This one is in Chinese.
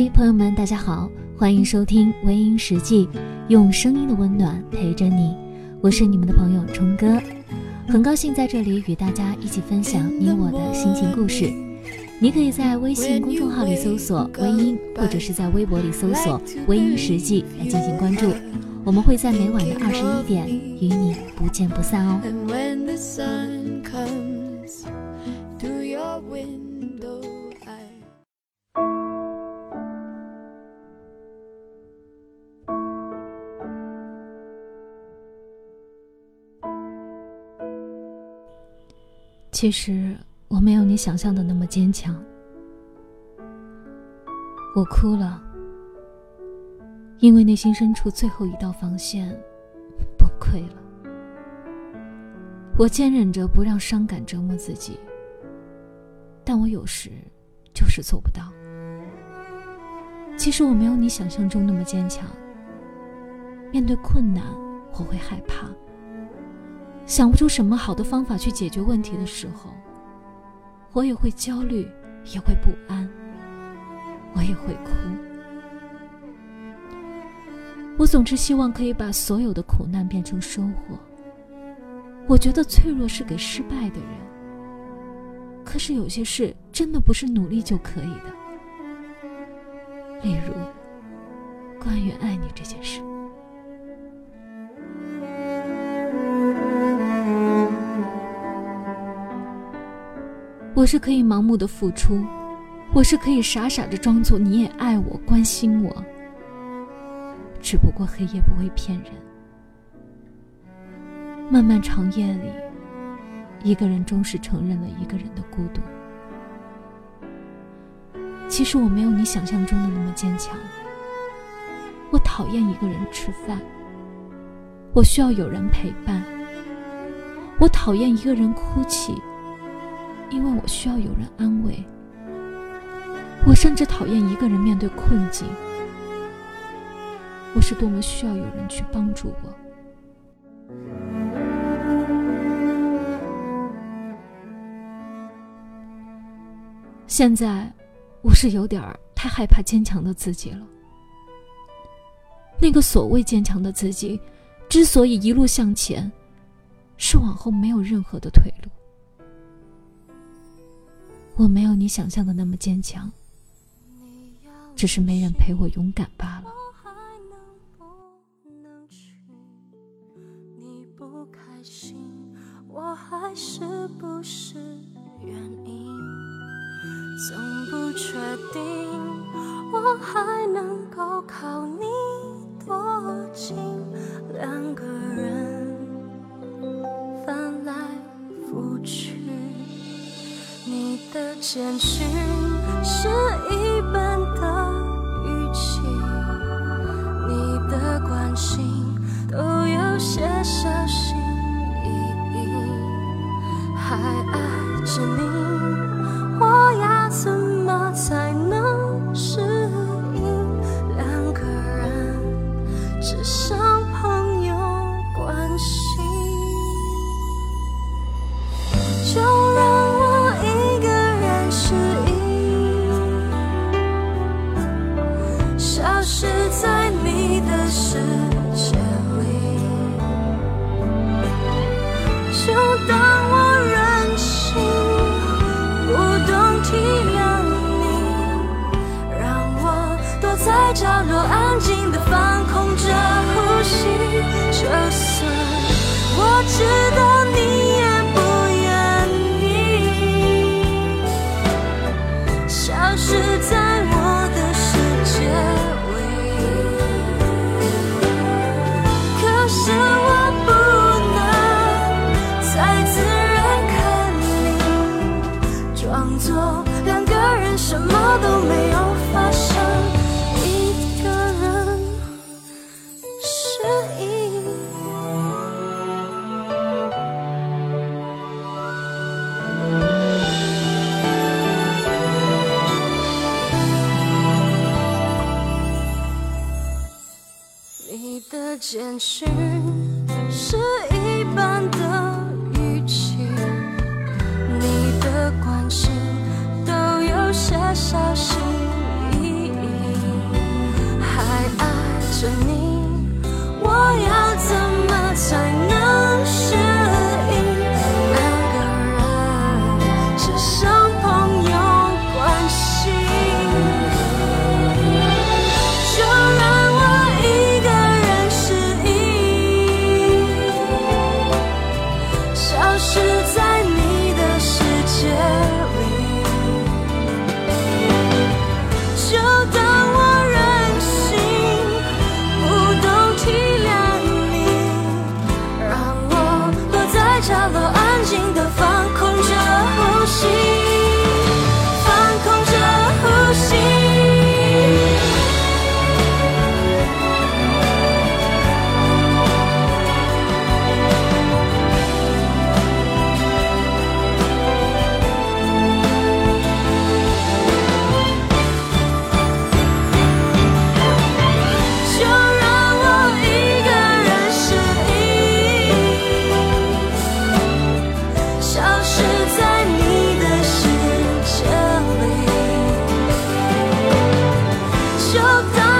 嘿，朋友们，大家好，欢迎收听《微音实际》，用声音的温暖陪着你。我是你们的朋友冲哥，很高兴在这里与大家一起分享你我的心情故事。你可以在微信公众号里搜索“微音”，或者是在微博里搜索“微音实际”来进行关注。我们会在每晚的二十一点与你不见不散哦。其实我没有你想象的那么坚强。我哭了，因为内心深处最后一道防线崩溃了。我坚忍着不让伤感折磨自己，但我有时就是做不到。其实我没有你想象中那么坚强。面对困难，我会害怕。想不出什么好的方法去解决问题的时候，我也会焦虑，也会不安，我也会哭。我总是希望可以把所有的苦难变成收获。我觉得脆弱是给失败的人。可是有些事真的不是努力就可以的，例如关于爱你这件事。我是可以盲目的付出，我是可以傻傻的装作你也爱我、关心我。只不过黑夜不会骗人，漫漫长夜里，一个人终是承认了一个人的孤独。其实我没有你想象中的那么坚强。我讨厌一个人吃饭，我需要有人陪伴。我讨厌一个人哭泣。因为我需要有人安慰，我甚至讨厌一个人面对困境。我是多么需要有人去帮助我。现在，我是有点太害怕坚强的自己了。那个所谓坚强的自己，之所以一路向前，是往后没有任何的退路。我没有你想象的那么坚强，只是没人陪我勇敢罢了。你不开心，我还是不是原因？总不确定，我还能够靠你多近？两个人的简讯是一般的语气，你的关心都有些小心翼翼，还爱着你，我要怎么才角落安静的放空着呼吸，就算我知道你是。在